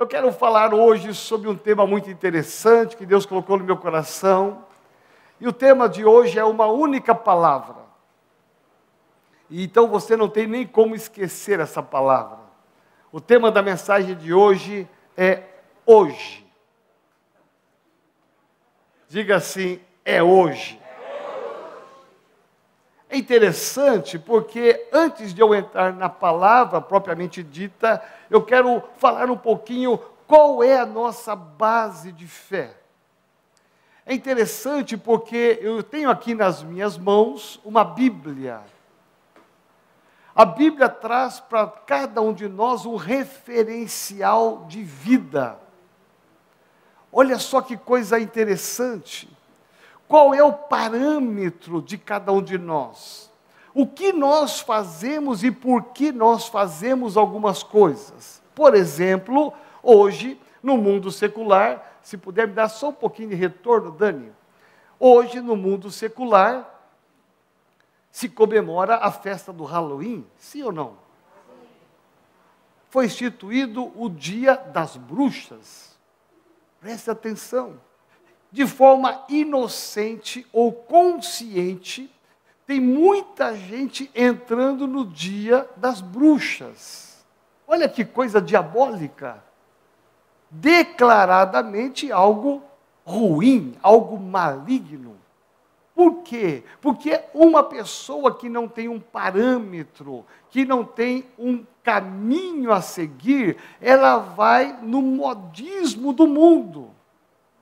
Eu quero falar hoje sobre um tema muito interessante que Deus colocou no meu coração. E o tema de hoje é uma única palavra. E então você não tem nem como esquecer essa palavra. O tema da mensagem de hoje é hoje. Diga assim: é hoje. É interessante porque antes de eu entrar na palavra propriamente dita, eu quero falar um pouquinho qual é a nossa base de fé. É interessante porque eu tenho aqui nas minhas mãos uma Bíblia. A Bíblia traz para cada um de nós um referencial de vida. Olha só que coisa interessante. Qual é o parâmetro de cada um de nós? O que nós fazemos e por que nós fazemos algumas coisas? Por exemplo, hoje, no mundo secular, se puder me dar só um pouquinho de retorno, Dani. Hoje, no mundo secular, se comemora a festa do Halloween, sim ou não? Foi instituído o Dia das Bruxas. Preste atenção de forma inocente ou consciente, tem muita gente entrando no dia das bruxas. Olha que coisa diabólica. Declaradamente algo ruim, algo maligno. Por quê? Porque uma pessoa que não tem um parâmetro, que não tem um caminho a seguir, ela vai no modismo do mundo.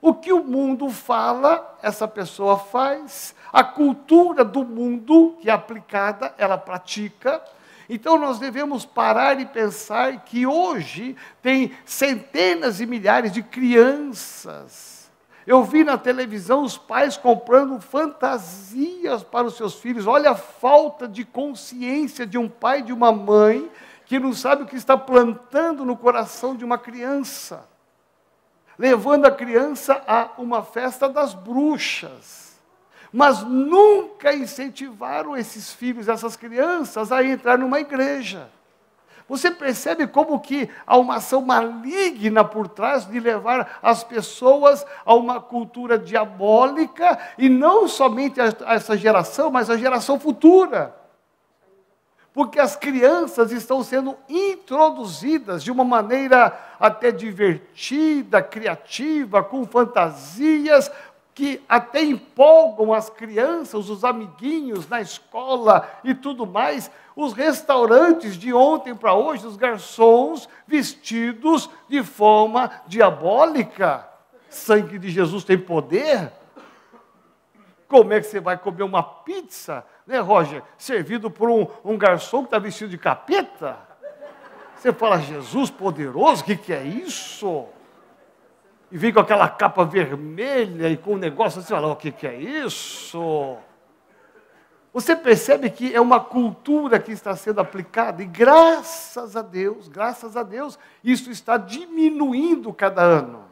O que o mundo fala, essa pessoa faz. A cultura do mundo, que é aplicada, ela pratica. Então nós devemos parar e pensar que hoje tem centenas e milhares de crianças. Eu vi na televisão os pais comprando fantasias para os seus filhos. Olha a falta de consciência de um pai e de uma mãe que não sabe o que está plantando no coração de uma criança levando a criança a uma festa das bruxas. Mas nunca incentivaram esses filhos, essas crianças, a entrar numa igreja. Você percebe como que há uma ação maligna por trás de levar as pessoas a uma cultura diabólica, e não somente a essa geração, mas a geração futura porque as crianças estão sendo introduzidas de uma maneira até divertida, criativa, com fantasias, que até empolgam as crianças, os amiguinhos na escola e tudo mais. Os restaurantes de ontem para hoje, os garçons vestidos de forma diabólica. Sangue de Jesus tem poder? Como é que você vai comer uma pizza né, Roger? Servido por um, um garçom que está vestido de capeta? Você fala, Jesus poderoso, o que, que é isso? E vem com aquela capa vermelha e com um negócio assim, fala, o que, que é isso? Você percebe que é uma cultura que está sendo aplicada, e graças a Deus, graças a Deus, isso está diminuindo cada ano.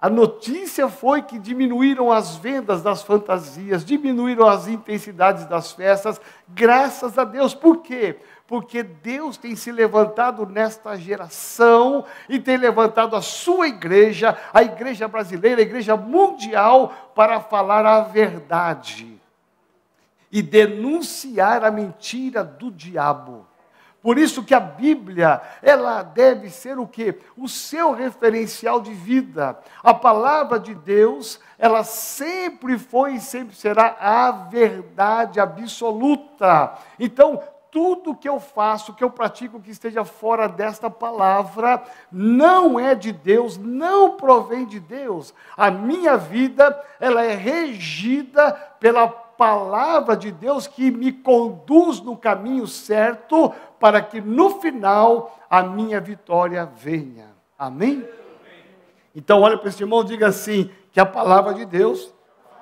A notícia foi que diminuíram as vendas das fantasias, diminuíram as intensidades das festas, graças a Deus. Por quê? Porque Deus tem se levantado nesta geração e tem levantado a sua igreja, a igreja brasileira, a igreja mundial, para falar a verdade e denunciar a mentira do diabo. Por isso que a Bíblia, ela deve ser o quê? O seu referencial de vida. A palavra de Deus, ela sempre foi e sempre será a verdade absoluta. Então, tudo que eu faço, que eu pratico que esteja fora desta palavra, não é de Deus, não provém de Deus. A minha vida, ela é regida pela palavra de Deus que me conduz no caminho certo, para que no final a minha vitória venha. Amém? Então, olha para esse irmão, diga assim: que a palavra de Deus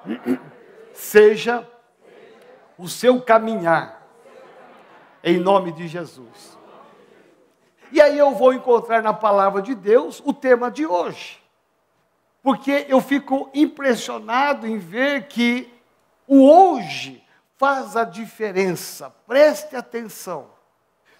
seja o seu caminhar, em nome de Jesus. E aí eu vou encontrar na palavra de Deus o tema de hoje, porque eu fico impressionado em ver que o hoje faz a diferença. Preste atenção.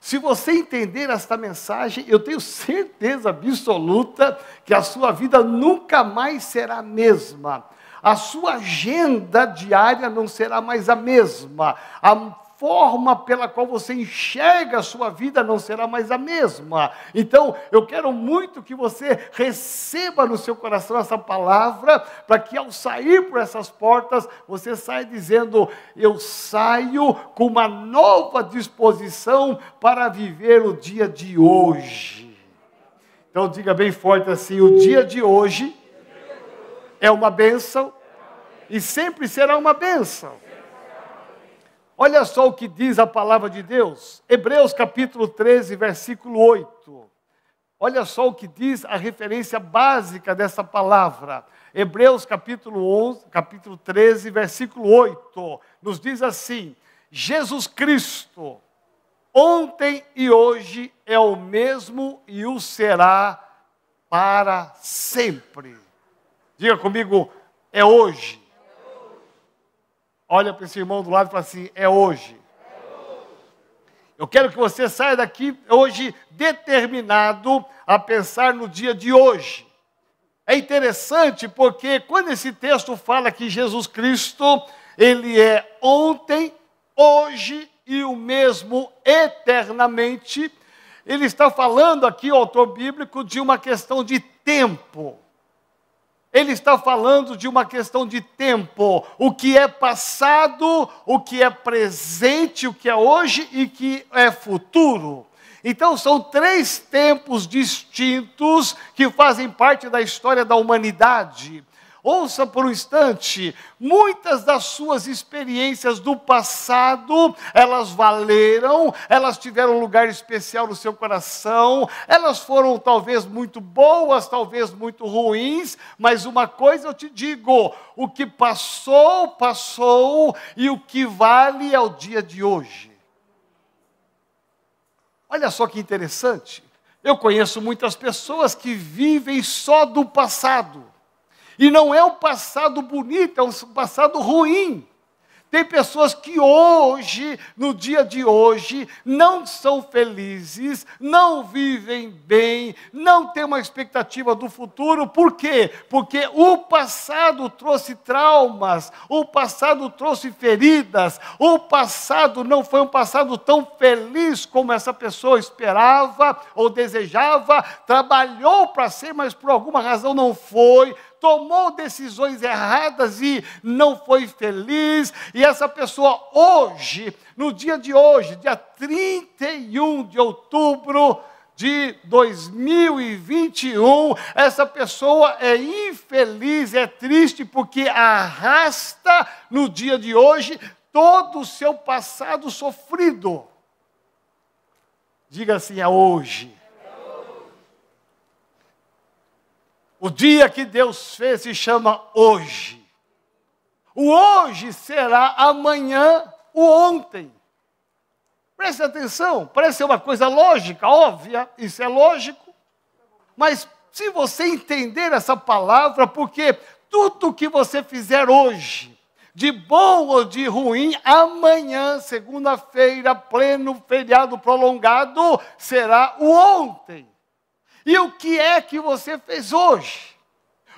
Se você entender esta mensagem, eu tenho certeza absoluta que a sua vida nunca mais será a mesma. A sua agenda diária não será mais a mesma. A forma pela qual você enxerga a sua vida não será mais a mesma. Então, eu quero muito que você receba no seu coração essa palavra, para que ao sair por essas portas, você saia dizendo: Eu saio com uma nova disposição para viver o dia de hoje. Então, diga bem forte assim: o dia de hoje é uma bênção e sempre será uma bênção. Olha só o que diz a palavra de Deus, Hebreus capítulo 13, versículo 8. Olha só o que diz a referência básica dessa palavra. Hebreus capítulo 11, capítulo 13, versículo 8, nos diz assim: Jesus Cristo, ontem e hoje é o mesmo e o será para sempre. Diga comigo, é hoje. Olha para esse irmão do lado e fala assim: é hoje. Eu quero que você saia daqui hoje determinado a pensar no dia de hoje. É interessante porque quando esse texto fala que Jesus Cristo, ele é ontem, hoje e o mesmo eternamente, ele está falando aqui, o autor bíblico, de uma questão de tempo. Ele está falando de uma questão de tempo, o que é passado, o que é presente, o que é hoje e que é futuro. Então são três tempos distintos que fazem parte da história da humanidade. Ouça por um instante, muitas das suas experiências do passado, elas valeram, elas tiveram um lugar especial no seu coração, elas foram talvez muito boas, talvez muito ruins, mas uma coisa eu te digo: o que passou, passou, e o que vale é o dia de hoje. Olha só que interessante. Eu conheço muitas pessoas que vivem só do passado. E não é um passado bonito, é um passado ruim. Tem pessoas que hoje, no dia de hoje, não são felizes, não vivem bem, não têm uma expectativa do futuro. Por quê? Porque o passado trouxe traumas, o passado trouxe feridas, o passado não foi um passado tão feliz como essa pessoa esperava ou desejava, trabalhou para ser, mas por alguma razão não foi tomou decisões erradas e não foi feliz, e essa pessoa hoje, no dia de hoje, dia 31 de outubro de 2021, essa pessoa é infeliz, é triste porque arrasta no dia de hoje todo o seu passado sofrido. Diga assim, é hoje. O dia que Deus fez se chama hoje. O hoje será amanhã o ontem. Preste atenção, parece uma coisa lógica, óbvia, isso é lógico. Mas se você entender essa palavra, porque tudo que você fizer hoje, de bom ou de ruim, amanhã, segunda-feira, pleno feriado prolongado, será o ontem. E o que é que você fez hoje?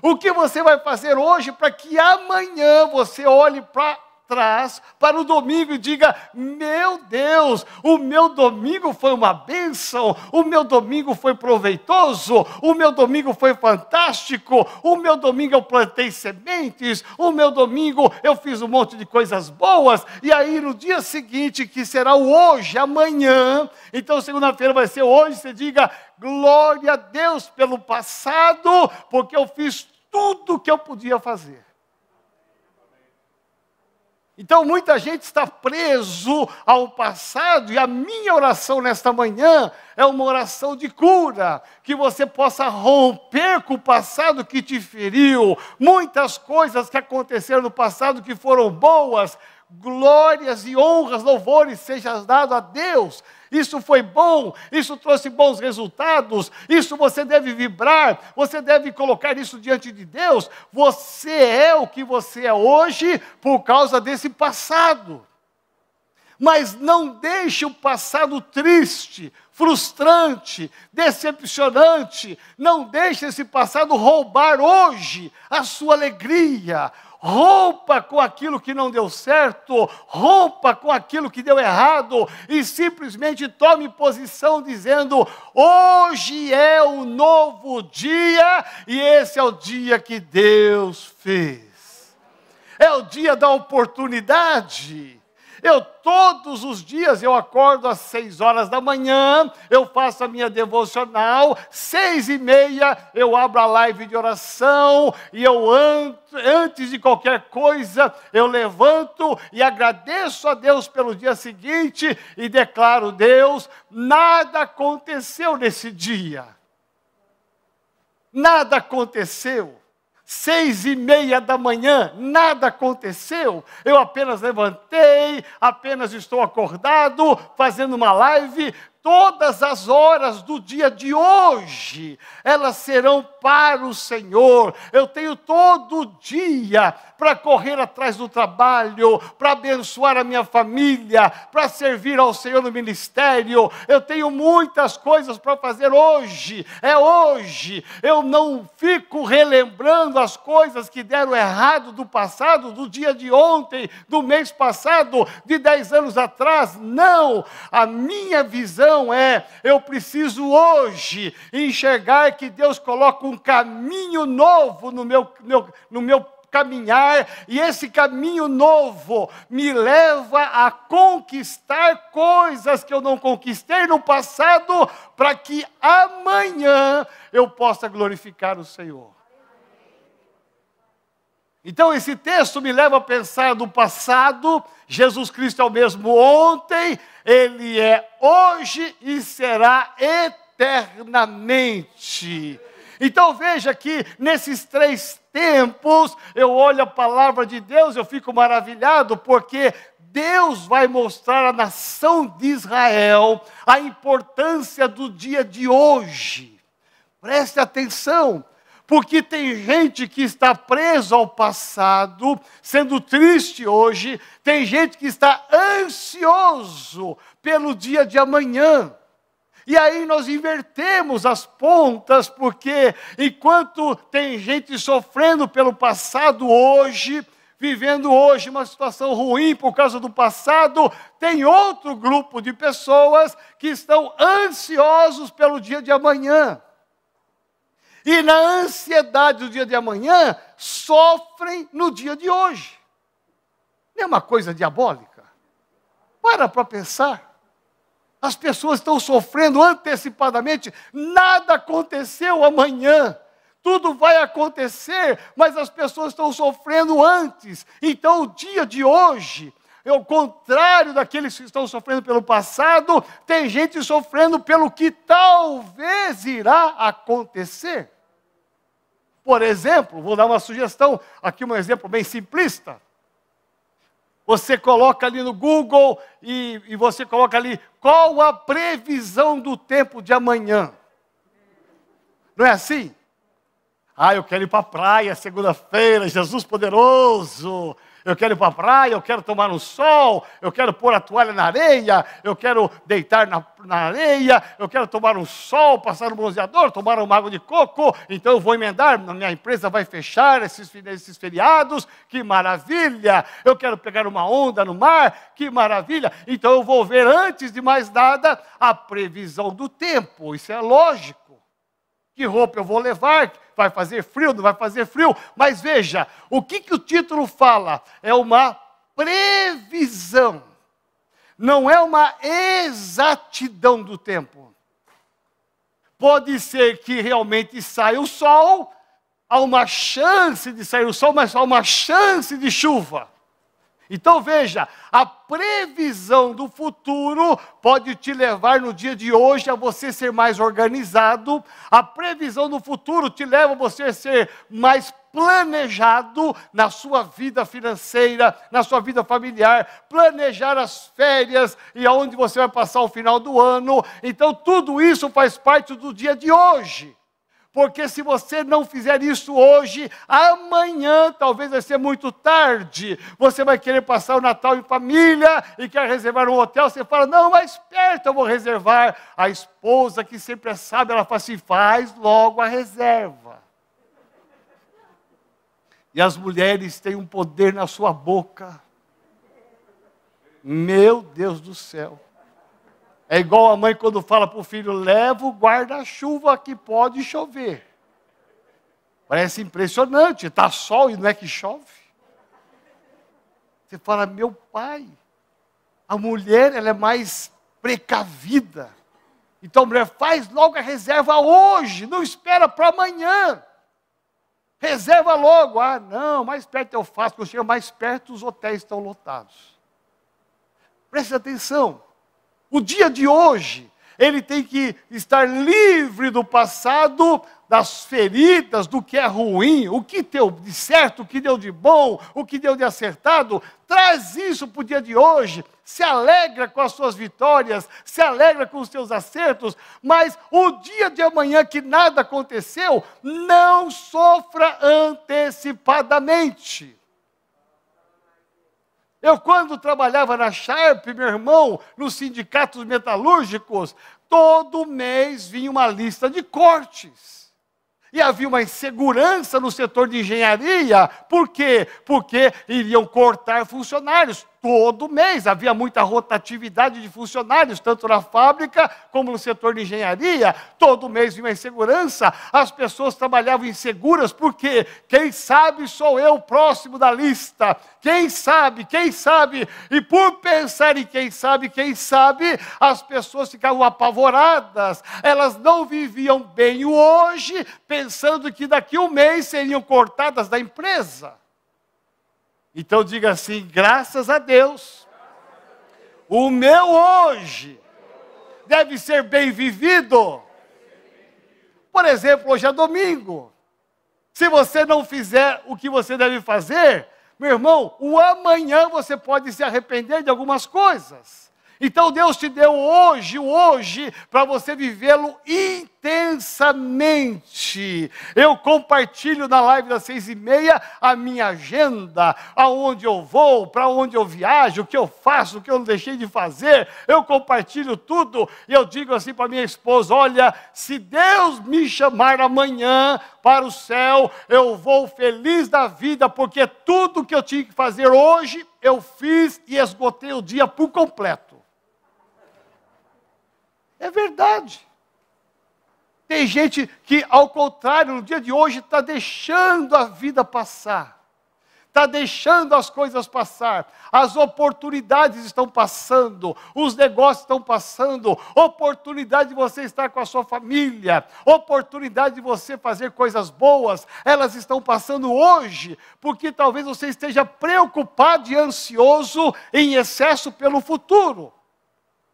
O que você vai fazer hoje para que amanhã você olhe para trás para o domingo e diga: Meu Deus, o meu domingo foi uma bênção, o meu domingo foi proveitoso, o meu domingo foi fantástico, o meu domingo eu plantei sementes, o meu domingo eu fiz um monte de coisas boas, e aí no dia seguinte, que será o hoje, amanhã, então segunda-feira vai ser hoje, você diga: Glória a Deus pelo passado, porque eu fiz tudo o que eu podia fazer. Então muita gente está preso ao passado e a minha oração nesta manhã é uma oração de cura, que você possa romper com o passado que te feriu, muitas coisas que aconteceram no passado que foram boas, glórias e honras, louvores sejam dados a Deus. Isso foi bom, isso trouxe bons resultados, isso você deve vibrar, você deve colocar isso diante de Deus. Você é o que você é hoje por causa desse passado. Mas não deixe o passado triste, frustrante, decepcionante. Não deixe esse passado roubar hoje a sua alegria. Rompa com aquilo que não deu certo, rompa com aquilo que deu errado e simplesmente tome posição dizendo: hoje é o novo dia e esse é o dia que Deus fez. É o dia da oportunidade. Eu todos os dias eu acordo às seis horas da manhã, eu faço a minha devocional, seis e meia eu abro a live de oração e eu antes de qualquer coisa eu levanto e agradeço a Deus pelo dia seguinte e declaro Deus, nada aconteceu nesse dia, nada aconteceu seis e meia da manhã, nada aconteceu, eu apenas levantei, apenas estou acordado, fazendo uma live, todas as horas do dia de hoje, elas serão para o Senhor. Eu tenho todo dia para correr atrás do trabalho, para abençoar a minha família, para servir ao Senhor no ministério. Eu tenho muitas coisas para fazer hoje. É hoje. Eu não fico relembrando as coisas que deram errado do passado, do dia de ontem, do mês passado, de dez anos atrás. Não. A minha visão é, eu preciso hoje enxergar que Deus coloca um caminho novo no meu, meu, no meu caminhar, e esse caminho novo me leva a conquistar coisas que eu não conquistei no passado, para que amanhã eu possa glorificar o Senhor. Então, esse texto me leva a pensar no passado, Jesus Cristo é o mesmo ontem, ele é hoje e será eternamente. Então veja que nesses três tempos, eu olho a palavra de Deus, eu fico maravilhado, porque Deus vai mostrar à nação de Israel a importância do dia de hoje. Preste atenção, porque tem gente que está preso ao passado, sendo triste hoje, tem gente que está ansioso pelo dia de amanhã. E aí nós invertemos as pontas, porque enquanto tem gente sofrendo pelo passado hoje, vivendo hoje uma situação ruim por causa do passado, tem outro grupo de pessoas que estão ansiosos pelo dia de amanhã. E na ansiedade do dia de amanhã, sofrem no dia de hoje. Não é uma coisa diabólica? Para para pensar. As pessoas estão sofrendo antecipadamente, nada aconteceu amanhã. Tudo vai acontecer, mas as pessoas estão sofrendo antes. Então, o dia de hoje é o contrário daqueles que estão sofrendo pelo passado, tem gente sofrendo pelo que talvez irá acontecer. Por exemplo, vou dar uma sugestão, aqui um exemplo bem simplista. Você coloca ali no Google e, e você coloca ali qual a previsão do tempo de amanhã. Não é assim? Ah, eu quero ir para a praia segunda-feira, Jesus poderoso eu quero ir para a praia, eu quero tomar um sol, eu quero pôr a toalha na areia, eu quero deitar na, na areia, eu quero tomar um sol, passar um bronzeador, tomar uma água de coco, então eu vou emendar, minha empresa vai fechar esses, esses feriados, que maravilha! Eu quero pegar uma onda no mar, que maravilha! Então eu vou ver antes de mais nada a previsão do tempo, isso é lógico. Que roupa eu vou levar? Vai fazer frio? Não vai fazer frio? Mas veja, o que, que o título fala? É uma previsão, não é uma exatidão do tempo. Pode ser que realmente saia o sol, há uma chance de sair o sol, mas há uma chance de chuva. Então veja, a previsão do futuro pode te levar no dia de hoje a você ser mais organizado, a previsão do futuro te leva a você ser mais planejado na sua vida financeira, na sua vida familiar, planejar as férias e aonde você vai passar o final do ano. Então tudo isso faz parte do dia de hoje. Porque se você não fizer isso hoje, amanhã talvez vai ser muito tarde. Você vai querer passar o Natal em família e quer reservar um hotel. Você fala, não, mais perto eu vou reservar. A esposa que sempre é sábia, ela fala assim: faz logo a reserva. E as mulheres têm um poder na sua boca. Meu Deus do céu. É igual a mãe quando fala para o filho: leva o guarda-chuva que pode chover. Parece impressionante, está sol e não é que chove. Você fala, meu pai, a mulher ela é mais precavida. Então a mulher faz logo a reserva hoje, não espera para amanhã. Reserva logo. Ah, não, mais perto eu faço, quando chega mais perto os hotéis estão lotados. Preste atenção. O dia de hoje, ele tem que estar livre do passado, das feridas, do que é ruim, o que deu de certo, o que deu de bom, o que deu de acertado. Traz isso para o dia de hoje. Se alegra com as suas vitórias, se alegra com os seus acertos, mas o dia de amanhã que nada aconteceu, não sofra antecipadamente. Eu, quando trabalhava na Sharp, meu irmão, nos sindicatos metalúrgicos, todo mês vinha uma lista de cortes. E havia uma insegurança no setor de engenharia. Por quê? Porque iriam cortar funcionários todo mês. Havia muita rotatividade de funcionários, tanto na fábrica como no setor de engenharia. Todo mês vinha insegurança. As pessoas trabalhavam inseguras, porque quem sabe sou eu próximo da lista. Quem sabe, quem sabe. E por pensar em quem sabe, quem sabe, as pessoas ficavam apavoradas. Elas não viviam bem hoje, pensando que daqui a um mês seriam cortadas da empresa. Então diga assim: graças a Deus, o meu hoje deve ser bem vivido. Por exemplo, hoje é domingo. Se você não fizer o que você deve fazer, meu irmão, o amanhã você pode se arrepender de algumas coisas. Então Deus te deu hoje, hoje, para você vivê-lo intensamente. Eu compartilho na live das seis e meia a minha agenda, aonde eu vou, para onde eu viajo, o que eu faço, o que eu não deixei de fazer. Eu compartilho tudo e eu digo assim para minha esposa: olha, se Deus me chamar amanhã para o céu, eu vou feliz da vida, porque tudo que eu tinha que fazer hoje, eu fiz e esgotei o dia por completo. É verdade. Tem gente que, ao contrário, no dia de hoje está deixando a vida passar, está deixando as coisas passar, as oportunidades estão passando, os negócios estão passando, oportunidade de você estar com a sua família, oportunidade de você fazer coisas boas, elas estão passando hoje, porque talvez você esteja preocupado e ansioso em excesso pelo futuro.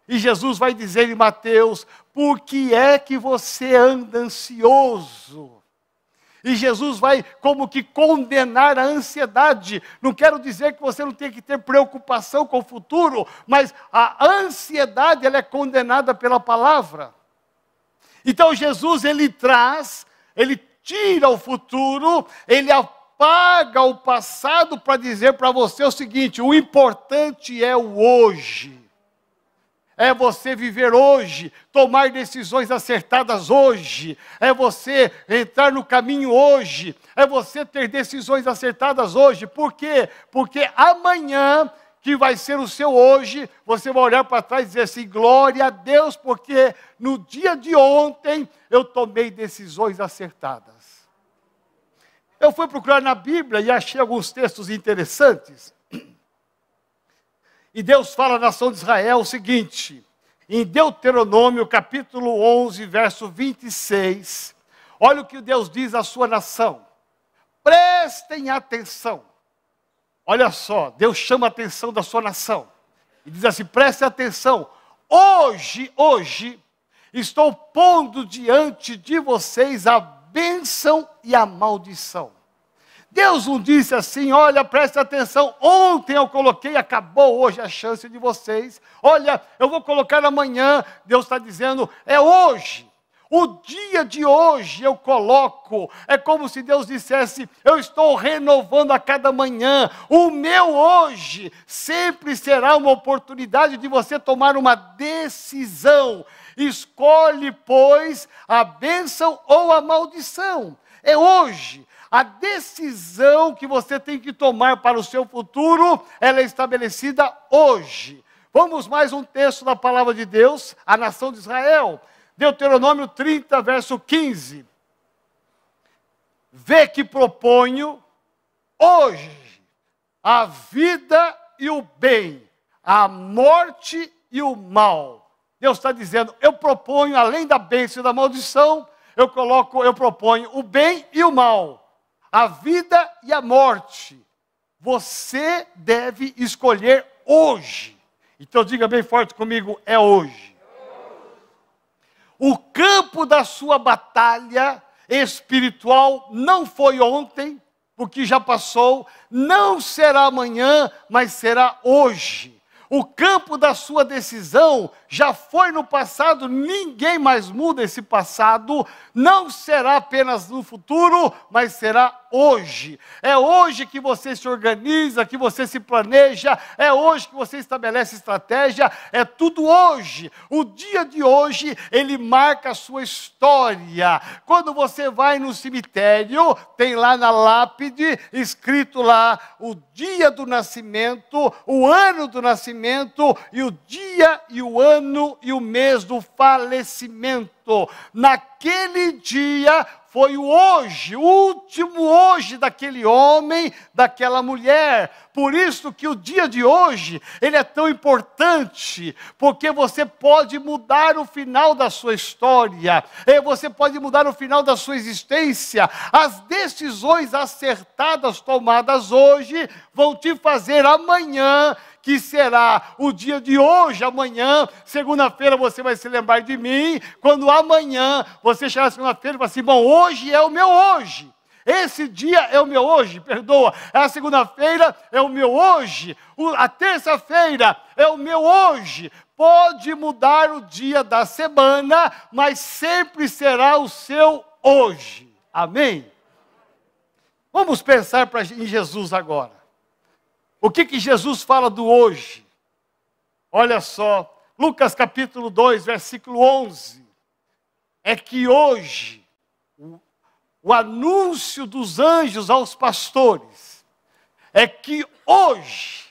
E Jesus vai dizer em Mateus: por que é que você anda ansioso? E Jesus vai como que condenar a ansiedade. Não quero dizer que você não tem que ter preocupação com o futuro, mas a ansiedade ela é condenada pela palavra. Então Jesus ele traz, ele tira o futuro, ele apaga o passado para dizer para você o seguinte: o importante é o hoje é você viver hoje, tomar decisões acertadas hoje, é você entrar no caminho hoje, é você ter decisões acertadas hoje. Por quê? Porque amanhã, que vai ser o seu hoje, você vai olhar para trás e dizer assim: glória a Deus, porque no dia de ontem eu tomei decisões acertadas. Eu fui procurar na Bíblia e achei alguns textos interessantes. E Deus fala à nação de Israel o seguinte, em Deuteronômio capítulo 11, verso 26, olha o que Deus diz à sua nação. Prestem atenção. Olha só, Deus chama a atenção da sua nação. E diz assim: prestem atenção. Hoje, hoje, estou pondo diante de vocês a bênção e a maldição. Deus não disse assim: olha, preste atenção, ontem eu coloquei, acabou hoje a chance de vocês. Olha, eu vou colocar amanhã. Deus está dizendo: é hoje. O dia de hoje eu coloco, é como se Deus dissesse: Eu estou renovando a cada manhã. O meu hoje sempre será uma oportunidade de você tomar uma decisão. Escolhe, pois, a bênção ou a maldição. É hoje. A decisão que você tem que tomar para o seu futuro, ela é estabelecida hoje. Vamos mais um texto da palavra de Deus, a nação de Israel. Deuteronômio 30, verso 15. Vê que proponho hoje a vida e o bem, a morte e o mal. Deus está dizendo: eu proponho, além da bênção e da maldição, eu coloco, eu proponho o bem e o mal, a vida e a morte. Você deve escolher hoje. Então diga bem forte comigo: é hoje. O campo da sua batalha espiritual não foi ontem, porque já passou, não será amanhã, mas será hoje. O campo da sua decisão já foi no passado, ninguém mais muda esse passado, não será apenas no futuro, mas será hoje. É hoje que você se organiza, que você se planeja, é hoje que você estabelece estratégia, é tudo hoje. O dia de hoje, ele marca a sua história. Quando você vai no cemitério, tem lá na lápide escrito lá o dia do nascimento, o ano do nascimento e o dia e o ano e o mês do falecimento. Naquele dia foi o hoje, o último hoje daquele homem, daquela mulher. Por isso que o dia de hoje, ele é tão importante, porque você pode mudar o final da sua história, você pode mudar o final da sua existência. As decisões acertadas tomadas hoje vão te fazer amanhã que será o dia de hoje, amanhã, segunda-feira você vai se lembrar de mim, quando amanhã você chegar segunda-feira e falar assim: bom, hoje é o meu hoje. Esse dia é o meu hoje, perdoa. A segunda-feira é o meu hoje. A terça-feira é o meu hoje. Pode mudar o dia da semana, mas sempre será o seu hoje. Amém? Vamos pensar pra, em Jesus agora. O que, que Jesus fala do hoje? Olha só, Lucas capítulo 2, versículo 11. É que hoje, o, o anúncio dos anjos aos pastores, é que hoje,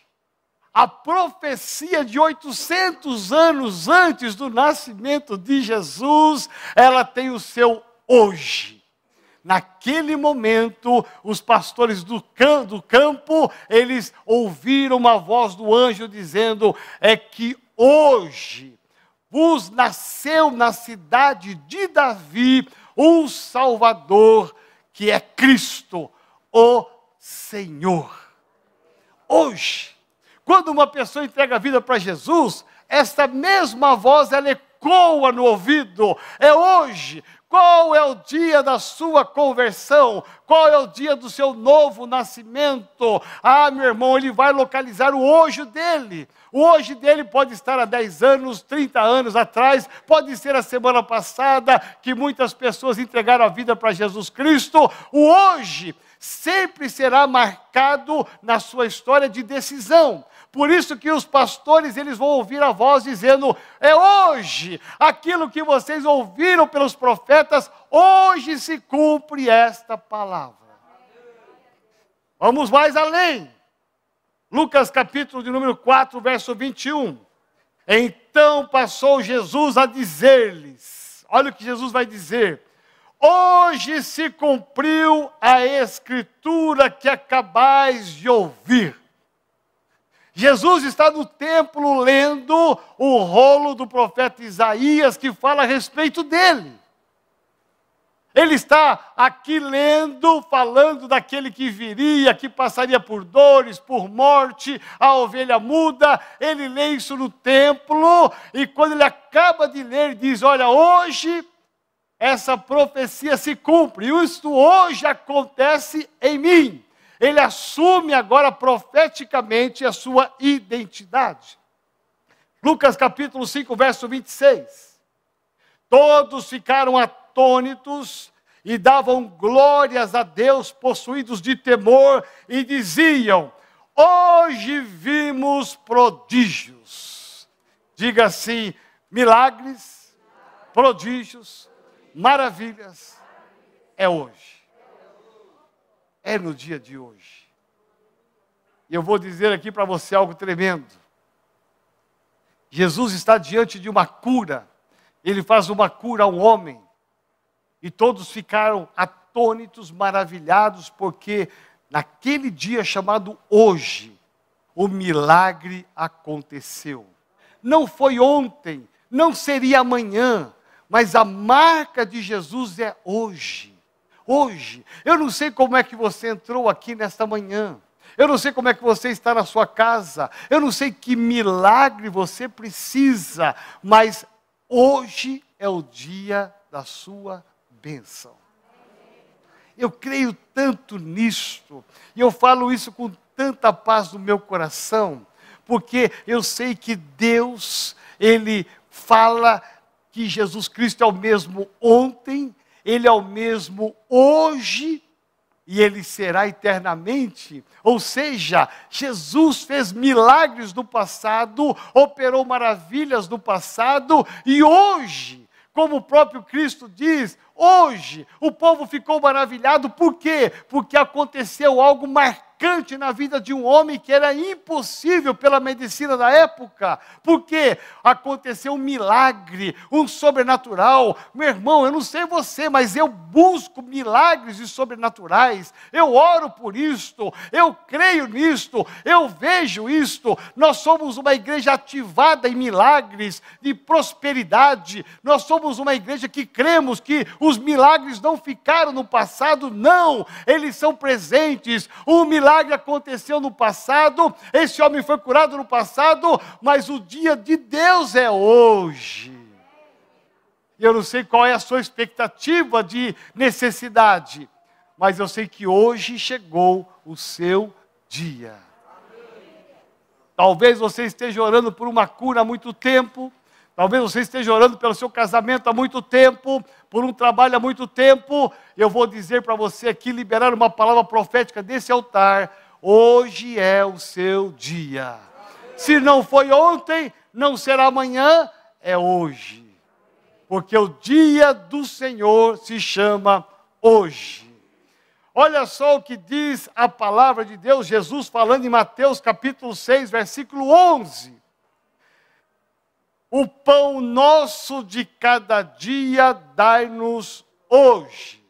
a profecia de 800 anos antes do nascimento de Jesus, ela tem o seu hoje. Naquele momento, os pastores do, campo, eles ouviram uma voz do anjo dizendo: é que hoje vos nasceu na cidade de Davi um Salvador, que é Cristo, o Senhor. Hoje, quando uma pessoa entrega a vida para Jesus, esta mesma voz ela ecoa no ouvido. É hoje. Qual é o dia da sua conversão? Qual é o dia do seu novo nascimento? Ah, meu irmão, ele vai localizar o hoje dele. O hoje dele pode estar há 10 anos, 30 anos atrás, pode ser a semana passada, que muitas pessoas entregaram a vida para Jesus Cristo. O hoje sempre será marcado na sua história de decisão. Por isso que os pastores eles vão ouvir a voz dizendo: "É hoje aquilo que vocês ouviram pelos profetas, hoje se cumpre esta palavra". Vamos mais além. Lucas capítulo de número 4, verso 21. Então passou Jesus a dizer-lhes: Olha o que Jesus vai dizer: Hoje se cumpriu a escritura que acabais de ouvir. Jesus está no templo lendo o rolo do profeta Isaías que fala a respeito dele. Ele está aqui lendo, falando daquele que viria, que passaria por dores, por morte, a ovelha muda. Ele lê isso no templo e quando ele acaba de ler, diz: Olha, hoje essa profecia se cumpre, isto hoje acontece em mim ele assume agora profeticamente a sua identidade. Lucas capítulo 5, verso 26. Todos ficaram atônitos e davam glórias a Deus, possuídos de temor, e diziam: Hoje vimos prodígios. Diga assim: milagres, prodígios, maravilhas. É hoje. É no dia de hoje. E eu vou dizer aqui para você algo tremendo. Jesus está diante de uma cura. Ele faz uma cura a um homem e todos ficaram atônitos, maravilhados, porque naquele dia chamado hoje, o milagre aconteceu. Não foi ontem, não seria amanhã, mas a marca de Jesus é hoje. Hoje. Eu não sei como é que você entrou aqui nesta manhã. Eu não sei como é que você está na sua casa. Eu não sei que milagre você precisa, mas hoje é o dia da sua bênção. Eu creio tanto nisto, e eu falo isso com tanta paz no meu coração, porque eu sei que Deus, Ele fala que Jesus Cristo é o mesmo ontem, Ele é o mesmo hoje e ele será eternamente. Ou seja, Jesus fez milagres no passado, operou maravilhas no passado e hoje, como o próprio Cristo diz, Hoje, o povo ficou maravilhado, por quê? Porque aconteceu algo marcante na vida de um homem que era impossível pela medicina da época, porque aconteceu um milagre, um sobrenatural. Meu irmão, eu não sei você, mas eu busco milagres e sobrenaturais, eu oro por isto, eu creio nisto, eu vejo isto. Nós somos uma igreja ativada em milagres, de prosperidade, nós somos uma igreja que cremos que os milagres não ficaram no passado, não, eles são presentes. O milagre aconteceu no passado, esse homem foi curado no passado, mas o dia de Deus é hoje. E eu não sei qual é a sua expectativa de necessidade, mas eu sei que hoje chegou o seu dia. Talvez você esteja orando por uma cura há muito tempo, Talvez você esteja orando pelo seu casamento há muito tempo, por um trabalho há muito tempo. Eu vou dizer para você aqui, liberar uma palavra profética desse altar. Hoje é o seu dia. Se não foi ontem, não será amanhã, é hoje. Porque o dia do Senhor se chama hoje. Olha só o que diz a palavra de Deus, Jesus falando em Mateus capítulo 6, versículo 11 o pão nosso de cada dia dai-nos hoje.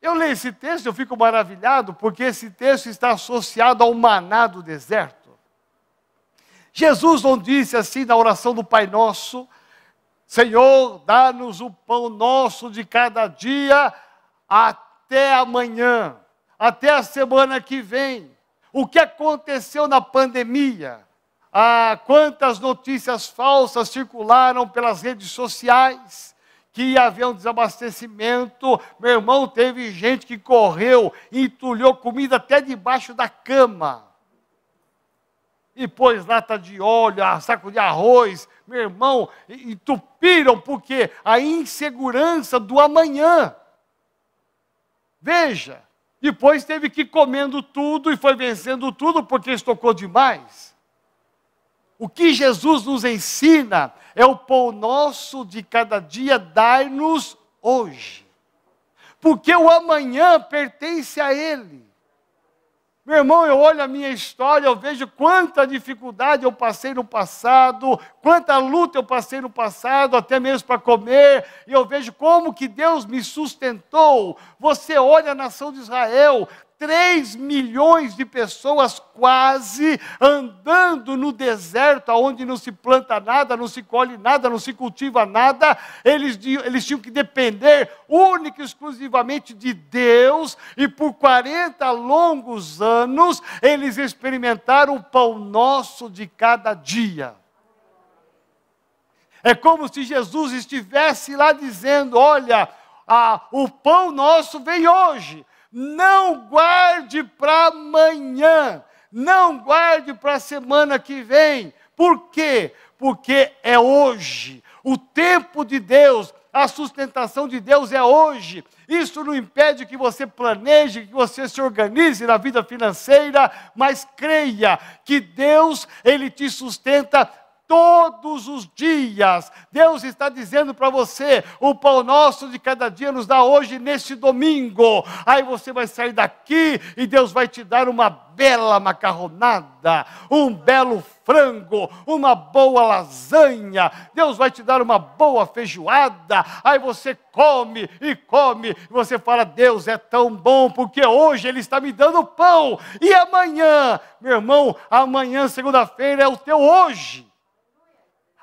Eu leio esse texto, eu fico maravilhado, porque esse texto está associado ao maná do deserto. Jesus não disse assim na oração do Pai Nosso: Senhor, dá-nos o pão nosso de cada dia até amanhã, até a semana que vem. O que aconteceu na pandemia? Ah, quantas notícias falsas circularam pelas redes sociais que ia haver um desabastecimento. Meu irmão, teve gente que correu entulhou comida até debaixo da cama. E pôs lata de óleo, saco de arroz. Meu irmão, entupiram porque a insegurança do amanhã. Veja, depois teve que ir comendo tudo e foi vencendo tudo porque estocou demais. O que Jesus nos ensina é o pão nosso de cada dia, dai-nos hoje. Porque o amanhã pertence a Ele. Meu irmão, eu olho a minha história, eu vejo quanta dificuldade eu passei no passado, quanta luta eu passei no passado, até mesmo para comer, e eu vejo como que Deus me sustentou. Você olha a nação de Israel, 3 milhões de pessoas quase andando no deserto, onde não se planta nada, não se colhe nada, não se cultiva nada, eles, eles tinham que depender única e exclusivamente de Deus, e por 40 longos anos eles experimentaram o pão nosso de cada dia. É como se Jesus estivesse lá dizendo: Olha, a, o pão nosso vem hoje não guarde para amanhã, não guarde para a semana que vem. Por quê? Porque é hoje. O tempo de Deus, a sustentação de Deus é hoje. Isso não impede que você planeje, que você se organize na vida financeira, mas creia que Deus, ele te sustenta todos os dias. Deus está dizendo para você: o pão nosso de cada dia nos dá hoje, neste domingo. Aí você vai sair daqui e Deus vai te dar uma bela macarronada, um belo frango, uma boa lasanha. Deus vai te dar uma boa feijoada. Aí você come e come. E você fala: Deus é tão bom porque hoje Ele está me dando pão. E amanhã, meu irmão, amanhã, segunda-feira, é o teu hoje.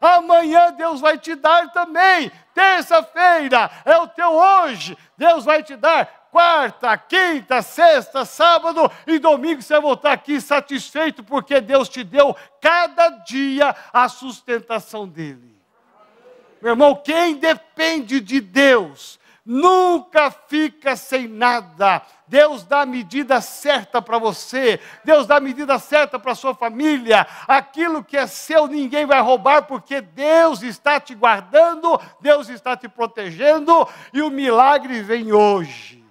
Amanhã Deus vai te dar também. Terça-feira é o teu hoje. Deus vai te dar quarta, quinta, sexta, sábado e domingo você vai voltar aqui satisfeito porque Deus te deu cada dia a sustentação dele. Meu irmão, quem depende de Deus nunca fica sem nada. Deus dá a medida certa para você, Deus dá a medida certa para sua família. Aquilo que é seu ninguém vai roubar, porque Deus está te guardando, Deus está te protegendo e o milagre vem hoje.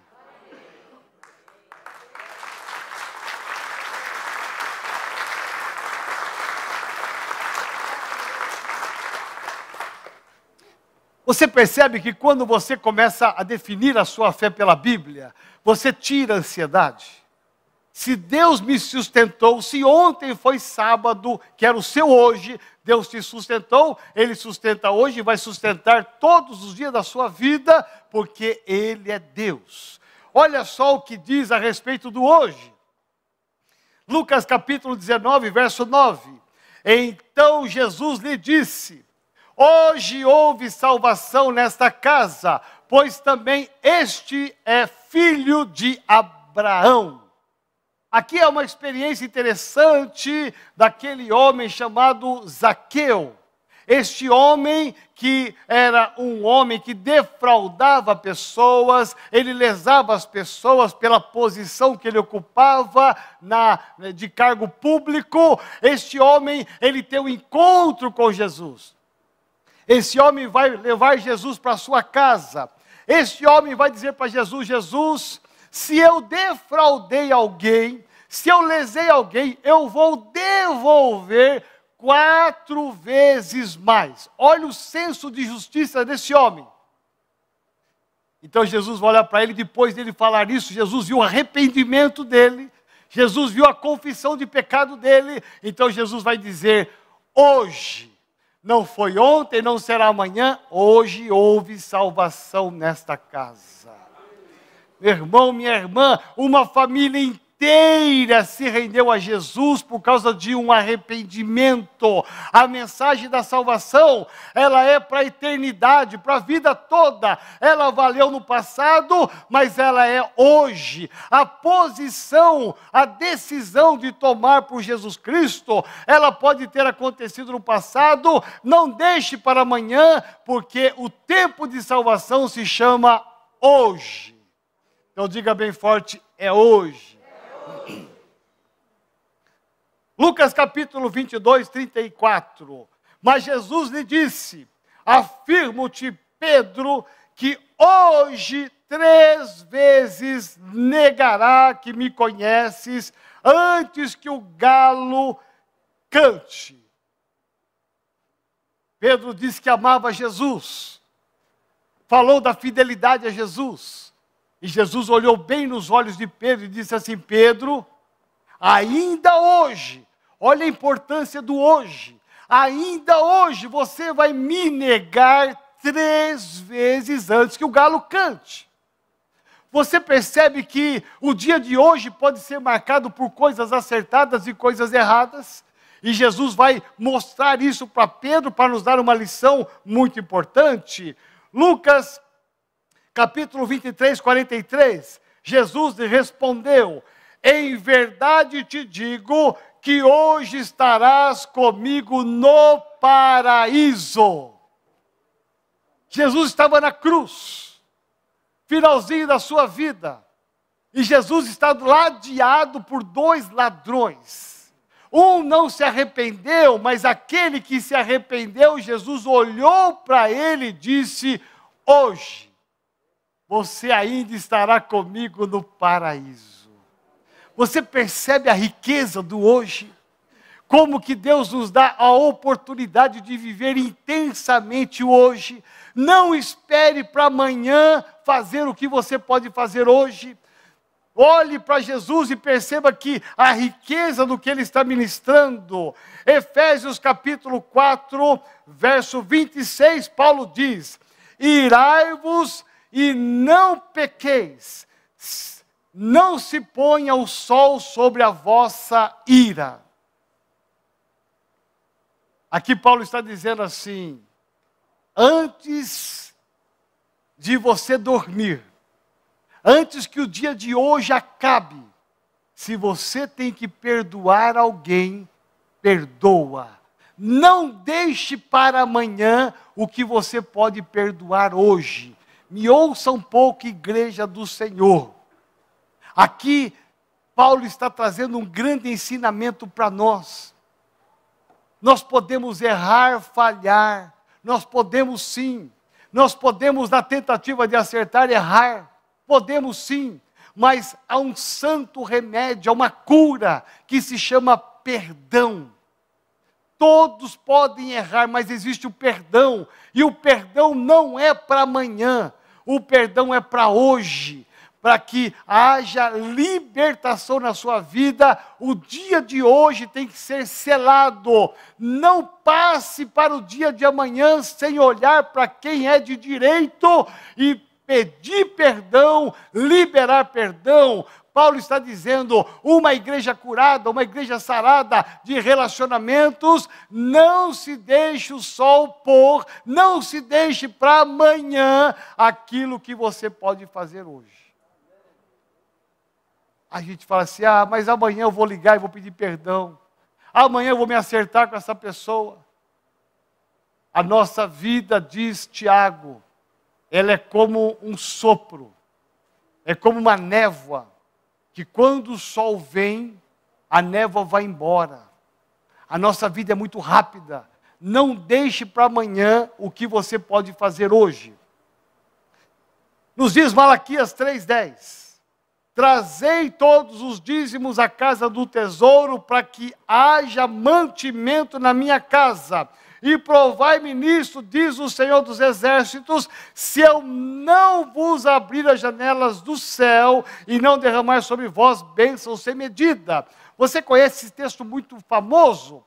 Você percebe que quando você começa a definir a sua fé pela Bíblia, você tira a ansiedade. Se Deus me sustentou, se ontem foi sábado, que era o seu hoje, Deus te sustentou, Ele sustenta hoje e vai sustentar todos os dias da sua vida, porque Ele é Deus. Olha só o que diz a respeito do hoje. Lucas capítulo 19, verso 9. Então Jesus lhe disse: Hoje houve salvação nesta casa, pois também este é filho de Abraão. Aqui é uma experiência interessante daquele homem chamado Zaqueu. Este homem que era um homem que defraudava pessoas, ele lesava as pessoas pela posição que ele ocupava na, de cargo público. Este homem, ele tem um encontro com Jesus. Esse homem vai levar Jesus para sua casa. Esse homem vai dizer para Jesus: Jesus, se eu defraudei alguém, se eu lesei alguém, eu vou devolver quatro vezes mais. Olha o senso de justiça desse homem. Então Jesus vai olhar para ele, depois dele falar isso, Jesus viu o arrependimento dele, Jesus viu a confissão de pecado dele, então Jesus vai dizer: hoje não foi ontem, não será amanhã, hoje houve salvação nesta casa. Meu irmão, minha irmã, uma família inteira inteira se rendeu a Jesus por causa de um arrependimento. A mensagem da salvação, ela é para a eternidade, para a vida toda. Ela valeu no passado, mas ela é hoje. A posição, a decisão de tomar por Jesus Cristo, ela pode ter acontecido no passado, não deixe para amanhã, porque o tempo de salvação se chama hoje. Então diga bem forte, é hoje. Lucas capítulo 22, 34. Mas Jesus lhe disse: Afirmo-te, Pedro, que hoje três vezes negará que me conheces antes que o galo cante. Pedro disse que amava Jesus, falou da fidelidade a Jesus. E Jesus olhou bem nos olhos de Pedro e disse assim: Pedro, ainda hoje, olha a importância do hoje, ainda hoje você vai me negar três vezes antes que o galo cante. Você percebe que o dia de hoje pode ser marcado por coisas acertadas e coisas erradas? E Jesus vai mostrar isso para Pedro para nos dar uma lição muito importante. Lucas capítulo 23, 43, Jesus lhe respondeu: Em verdade te digo que hoje estarás comigo no paraíso. Jesus estava na cruz, finalzinho da sua vida, e Jesus está ladeado por dois ladrões. Um não se arrependeu, mas aquele que se arrependeu, Jesus olhou para ele e disse: Hoje você ainda estará comigo no paraíso. Você percebe a riqueza do hoje? Como que Deus nos dá a oportunidade de viver intensamente hoje. Não espere para amanhã fazer o que você pode fazer hoje. Olhe para Jesus e perceba que a riqueza do que ele está ministrando. Efésios capítulo 4, verso 26, Paulo diz: Irai-vos e não pequeis, não se ponha o sol sobre a vossa ira. Aqui Paulo está dizendo assim: antes de você dormir, antes que o dia de hoje acabe, se você tem que perdoar alguém, perdoa. Não deixe para amanhã o que você pode perdoar hoje. Me ouça um pouco, igreja do Senhor. Aqui, Paulo está trazendo um grande ensinamento para nós. Nós podemos errar, falhar, nós podemos sim, nós podemos, na tentativa de acertar, errar, podemos sim, mas há um santo remédio, há uma cura que se chama perdão. Todos podem errar, mas existe o perdão, e o perdão não é para amanhã, o perdão é para hoje para que haja libertação na sua vida, o dia de hoje tem que ser selado. Não passe para o dia de amanhã sem olhar para quem é de direito e pedir perdão, liberar perdão. Paulo está dizendo: uma igreja curada, uma igreja sarada de relacionamentos, não se deixe o sol pôr, não se deixe para amanhã aquilo que você pode fazer hoje a gente fala assim: ah, mas amanhã eu vou ligar e vou pedir perdão. Amanhã eu vou me acertar com essa pessoa. A nossa vida, diz Tiago, ela é como um sopro, é como uma névoa, que quando o sol vem, a névoa vai embora. A nossa vida é muito rápida. Não deixe para amanhã o que você pode fazer hoje. Nos diz Malaquias 3,10 Trazei todos os dízimos à casa do tesouro, para que haja mantimento na minha casa. E provai-me nisso, diz o Senhor dos Exércitos, se eu não vos abrir as janelas do céu e não derramar sobre vós bênçãos sem medida. Você conhece esse texto muito famoso?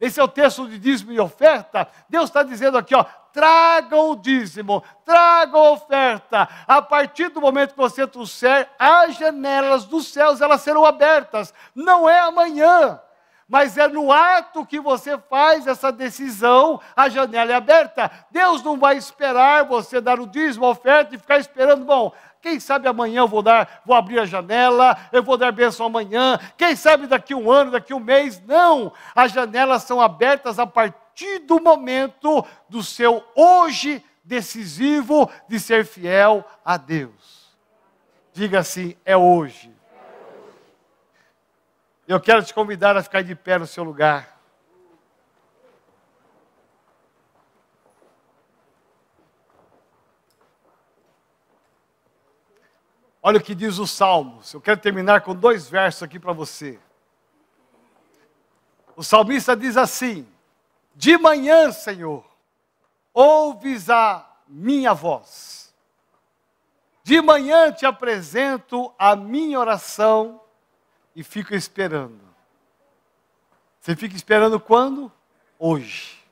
Esse é o texto de dízimo e oferta. Deus está dizendo aqui, ó, tragam o dízimo, tragam a oferta. A partir do momento que você trouxer, as janelas dos céus elas serão abertas. Não é amanhã, mas é no ato que você faz essa decisão, a janela é aberta. Deus não vai esperar você dar o dízimo, a oferta e ficar esperando, bom, quem sabe amanhã eu vou dar, vou abrir a janela, eu vou dar bênção amanhã. Quem sabe daqui um ano, daqui um mês? Não. As janelas são abertas a partir do momento do seu hoje decisivo de ser fiel a Deus. Diga assim: é hoje. Eu quero te convidar a ficar de pé no seu lugar. Olha o que diz o Salmos. Eu quero terminar com dois versos aqui para você. O salmista diz assim: De manhã, Senhor, ouves a minha voz. De manhã te apresento a minha oração e fico esperando. Você fica esperando quando? Hoje.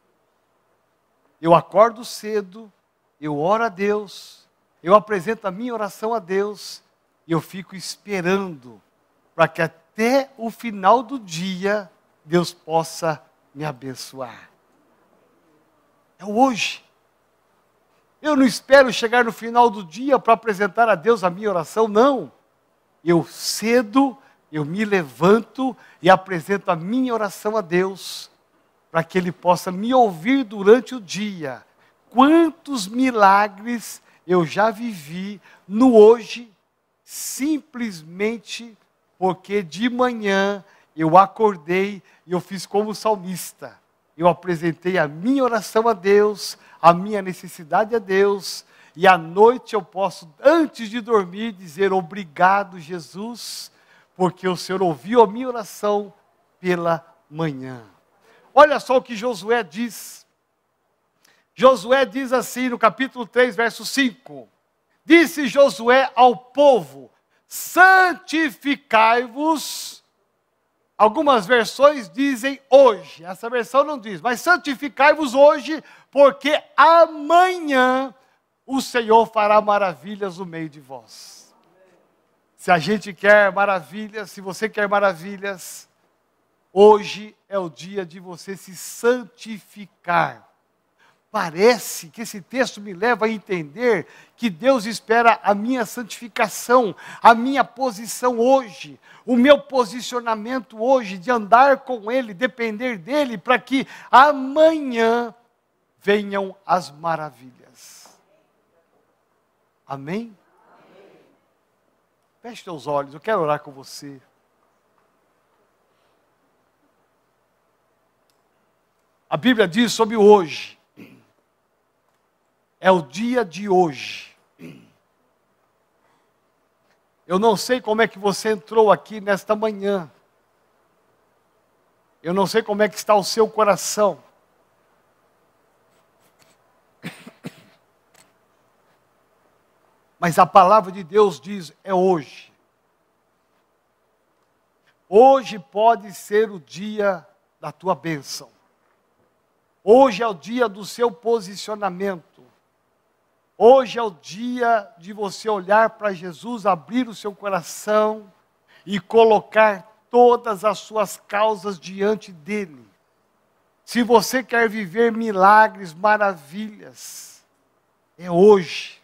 Eu acordo cedo, eu oro a Deus, eu apresento a minha oração a Deus e eu fico esperando para que até o final do dia Deus possa me abençoar. É hoje. Eu não espero chegar no final do dia para apresentar a Deus a minha oração, não. Eu cedo, eu me levanto e apresento a minha oração a Deus, para que Ele possa me ouvir durante o dia. Quantos milagres eu já vivi no hoje simplesmente porque de manhã eu acordei e eu fiz como salmista. Eu apresentei a minha oração a Deus, a minha necessidade a Deus, e à noite eu posso, antes de dormir, dizer obrigado, Jesus, porque o Senhor ouviu a minha oração pela manhã. Olha só o que Josué diz. Josué diz assim no capítulo 3, verso 5: Disse Josué ao povo: Santificai-vos. Algumas versões dizem hoje, essa versão não diz, mas santificai-vos hoje, porque amanhã o Senhor fará maravilhas no meio de vós. Se a gente quer maravilhas, se você quer maravilhas, hoje é o dia de você se santificar. Parece que esse texto me leva a entender que Deus espera a minha santificação, a minha posição hoje, o meu posicionamento hoje de andar com Ele, depender dEle, para que amanhã venham as maravilhas. Amém? Amém? Feche teus olhos, eu quero orar com você. A Bíblia diz sobre hoje é o dia de hoje. Eu não sei como é que você entrou aqui nesta manhã. Eu não sei como é que está o seu coração. Mas a palavra de Deus diz: é hoje. Hoje pode ser o dia da tua bênção. Hoje é o dia do seu posicionamento. Hoje é o dia de você olhar para Jesus, abrir o seu coração e colocar todas as suas causas diante dele. Se você quer viver milagres, maravilhas, é hoje.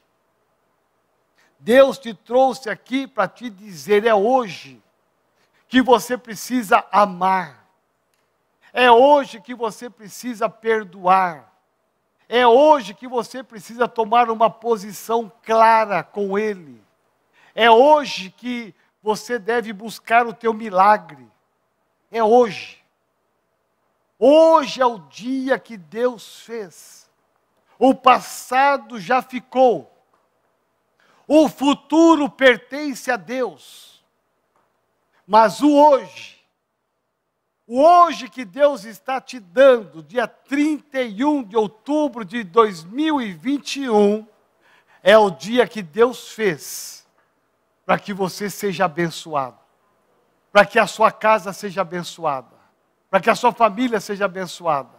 Deus te trouxe aqui para te dizer: é hoje que você precisa amar, é hoje que você precisa perdoar, é hoje que você precisa tomar uma posição clara com Ele. É hoje que você deve buscar o teu milagre. É hoje. Hoje é o dia que Deus fez. O passado já ficou. O futuro pertence a Deus. Mas o hoje o hoje que Deus está te dando, dia 31 de outubro de 2021, é o dia que Deus fez para que você seja abençoado, para que a sua casa seja abençoada, para que a sua família seja abençoada.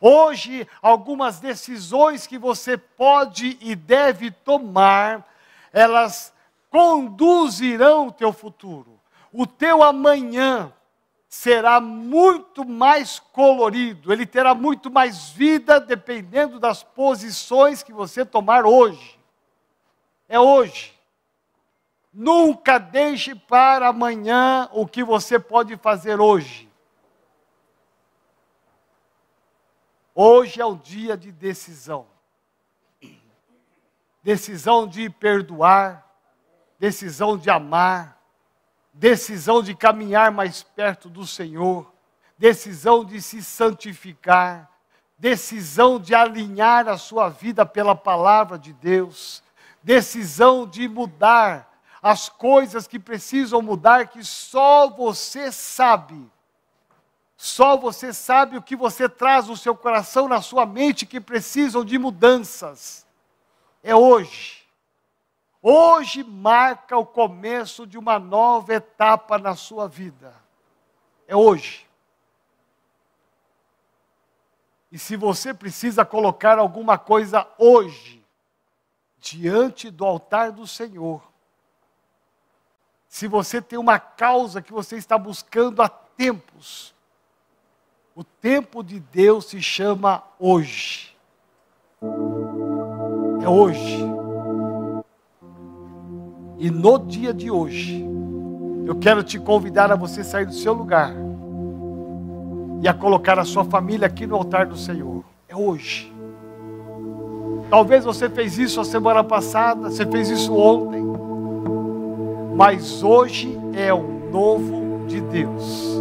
Hoje, algumas decisões que você pode e deve tomar, elas conduzirão o teu futuro. O teu amanhã será muito mais colorido, ele terá muito mais vida dependendo das posições que você tomar hoje. É hoje. Nunca deixe para amanhã o que você pode fazer hoje. Hoje é o dia de decisão. Decisão de perdoar, decisão de amar, decisão de caminhar mais perto do Senhor, decisão de se santificar, decisão de alinhar a sua vida pela palavra de Deus, decisão de mudar as coisas que precisam mudar, que só você sabe. Só você sabe o que você traz no seu coração, na sua mente, que precisam de mudanças. É hoje. Hoje marca o começo de uma nova etapa na sua vida. É hoje. E se você precisa colocar alguma coisa hoje, diante do altar do Senhor, se você tem uma causa que você está buscando há tempos, o tempo de Deus se chama hoje. É hoje. E no dia de hoje, eu quero te convidar a você sair do seu lugar e a colocar a sua família aqui no altar do Senhor. É hoje. Talvez você fez isso a semana passada, você fez isso ontem, mas hoje é o novo de Deus.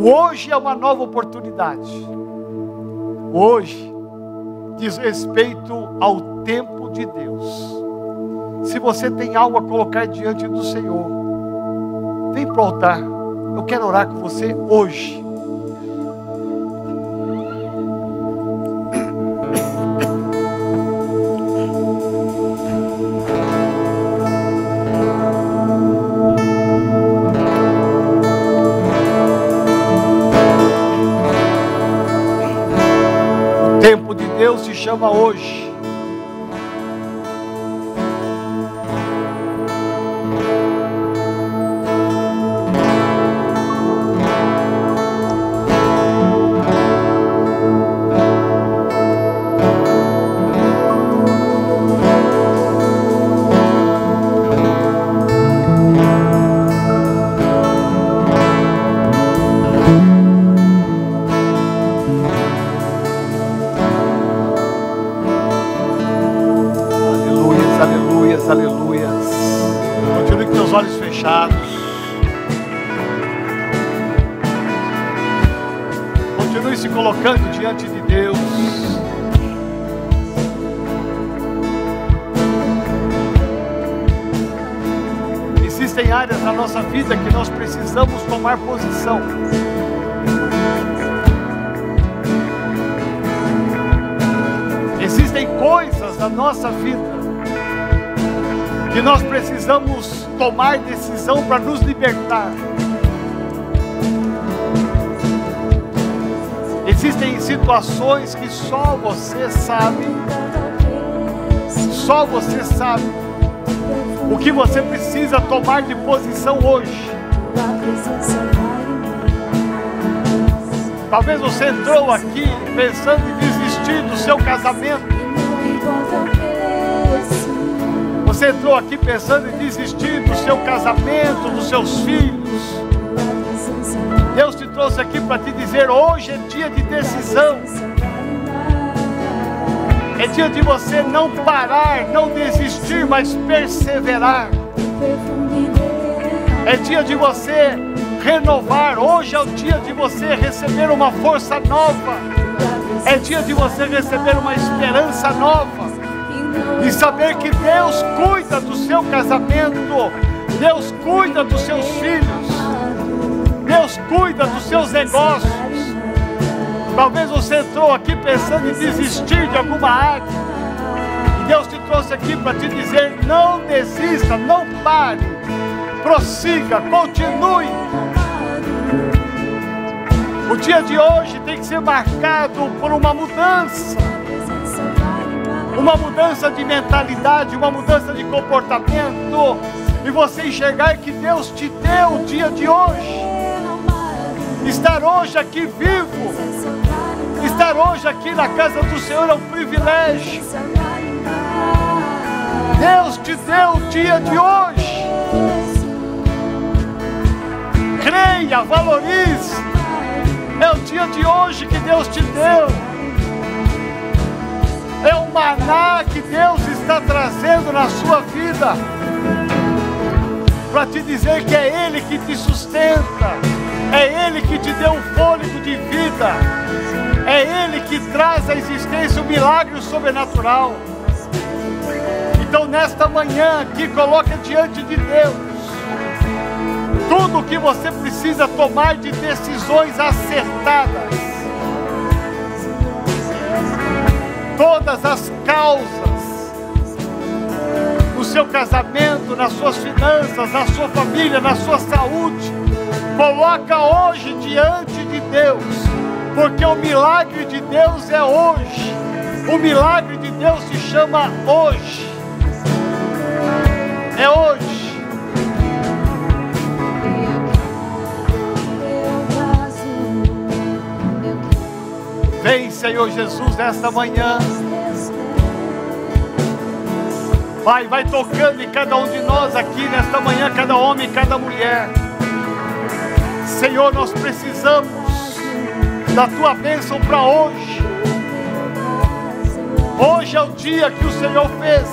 Hoje é uma nova oportunidade. Hoje diz respeito ao tempo de Deus. Se você tem algo a colocar diante do Senhor, vem para o altar. Eu quero orar com você hoje. Deus se chama hoje. Tomar decisão para nos libertar. Existem situações que só você sabe, só você sabe o que você precisa tomar de posição hoje. Talvez você entrou aqui pensando em desistir do seu casamento. Você entrou aqui pensando em desistir do seu casamento, dos seus filhos. Deus te trouxe aqui para te dizer: hoje é dia de decisão. É dia de você não parar, não desistir, mas perseverar. É dia de você renovar. Hoje é o dia de você receber uma força nova. É dia de você receber uma esperança nova e saber que Deus cuida do seu casamento, Deus cuida dos seus filhos, Deus cuida dos seus negócios. Talvez você entrou aqui pensando em desistir de alguma área, e Deus te trouxe aqui para te dizer: não desista, não pare, prossiga, continue. O dia de hoje tem que ser marcado por uma mudança uma mudança de mentalidade, uma mudança de comportamento, e você enxergar que Deus te deu o dia de hoje. Estar hoje aqui vivo, estar hoje aqui na casa do Senhor é um privilégio. Deus te deu o dia de hoje. Creia, valorize. É o dia de hoje que Deus te deu é o maná que Deus está trazendo na sua vida, para te dizer que é Ele que te sustenta, é Ele que te deu um fôlego de vida, é Ele que traz à existência o milagre sobrenatural. Então, nesta manhã aqui, coloca diante de Deus tudo o que você precisa tomar de decisões acertadas todas as causas no seu casamento, nas suas finanças, na sua família, na sua saúde. Coloca hoje diante de Deus, porque o milagre de Deus é hoje. O milagre de Deus se chama hoje. É hoje. Vem, Senhor Jesus, nesta manhã. Vai, vai tocando em cada um de nós aqui nesta manhã, cada homem, cada mulher. Senhor, nós precisamos da tua bênção para hoje. Hoje é o dia que o Senhor fez.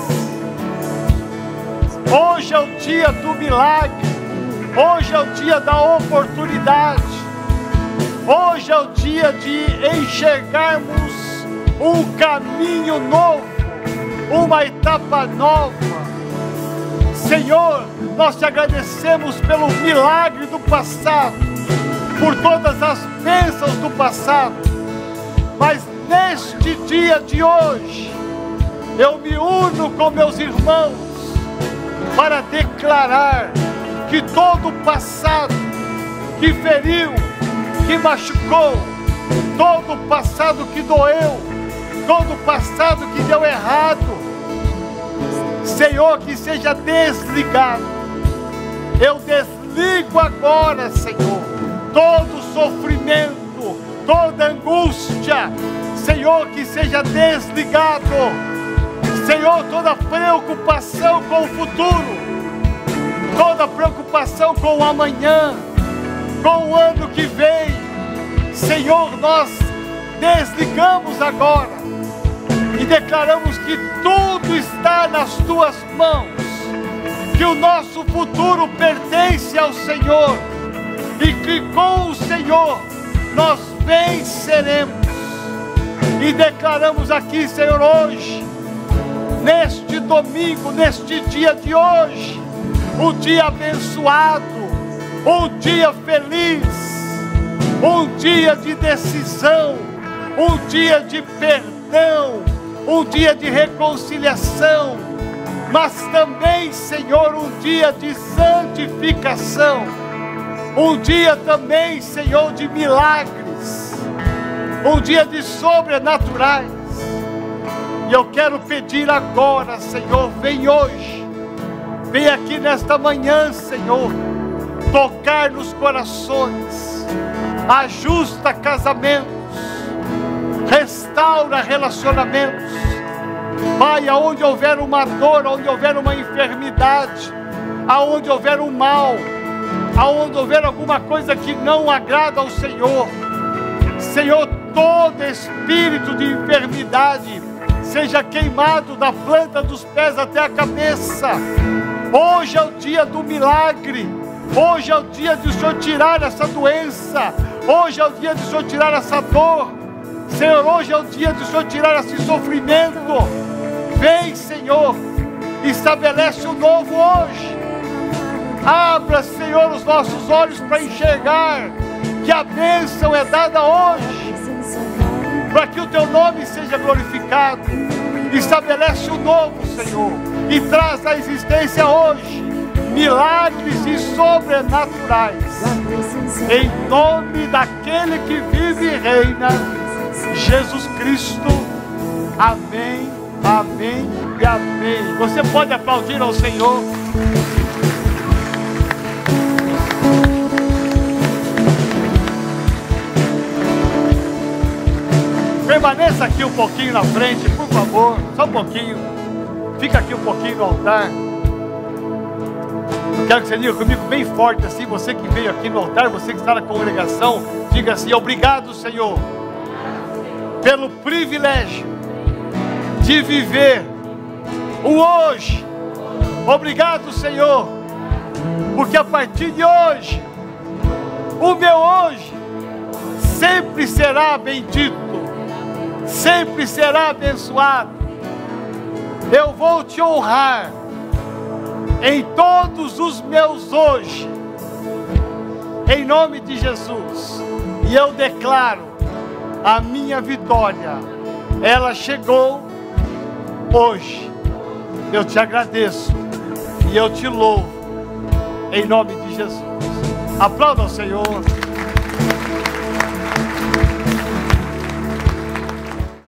Hoje é o dia do milagre. Hoje é o dia da oportunidade. Hoje é o dia de enxergarmos um caminho novo, uma etapa nova. Senhor, nós te agradecemos pelo milagre do passado, por todas as bênçãos do passado, mas neste dia de hoje, eu me uno com meus irmãos para declarar que todo o passado que feriu, que machucou, todo o passado que doeu, todo o passado que deu errado, Senhor, que seja desligado. Eu desligo agora, Senhor, todo sofrimento, toda angústia, Senhor, que seja desligado. Senhor, toda preocupação com o futuro, toda preocupação com o amanhã, com o ano que vem, Senhor, nós desligamos agora e declaramos que tudo está nas tuas mãos, que o nosso futuro pertence ao Senhor e que com o Senhor nós venceremos. E declaramos aqui, Senhor, hoje, neste domingo, neste dia de hoje, um dia abençoado, um dia feliz, um dia de decisão, um dia de perdão, um dia de reconciliação, mas também, Senhor, um dia de santificação, um dia também, Senhor, de milagres, um dia de sobrenaturais. E eu quero pedir agora, Senhor, vem hoje, vem aqui nesta manhã, Senhor, tocar nos corações, ajusta casamentos, restaura relacionamentos. Pai, aonde houver uma dor, aonde houver uma enfermidade, aonde houver um mal, aonde houver alguma coisa que não agrada ao Senhor, Senhor, todo espírito de enfermidade seja queimado da planta dos pés até a cabeça. Hoje é o dia do milagre. Hoje é o dia de o Senhor tirar essa doença. Hoje é o dia de o Senhor tirar essa dor. Senhor, hoje é o dia de o Senhor tirar esse sofrimento. Vem, Senhor, estabelece o novo hoje. Abra, Senhor, os nossos olhos para enxergar que a bênção é dada hoje, para que o teu nome seja glorificado. Estabelece o novo, Senhor, e traz à existência hoje milagres e sobrenaturais. Em nome daquele que vive e reina, Jesus Cristo. Amém, amém e amém. Você pode aplaudir ao Senhor. Permaneça aqui um pouquinho na frente, por favor, só um pouquinho. Fica aqui um pouquinho no altar. Quero que você diga comigo bem forte assim, você que veio aqui no altar, você que está na congregação, diga assim: Obrigado, Senhor, pelo privilégio de viver o hoje. Obrigado, Senhor, porque a partir de hoje, o meu hoje sempre será bendito sempre será abençoado. Eu vou te honrar em todos os meus hoje, em nome de Jesus. E eu declaro a minha vitória, ela chegou hoje. Eu te agradeço e eu te louvo, em nome de Jesus. Aplauda o Senhor.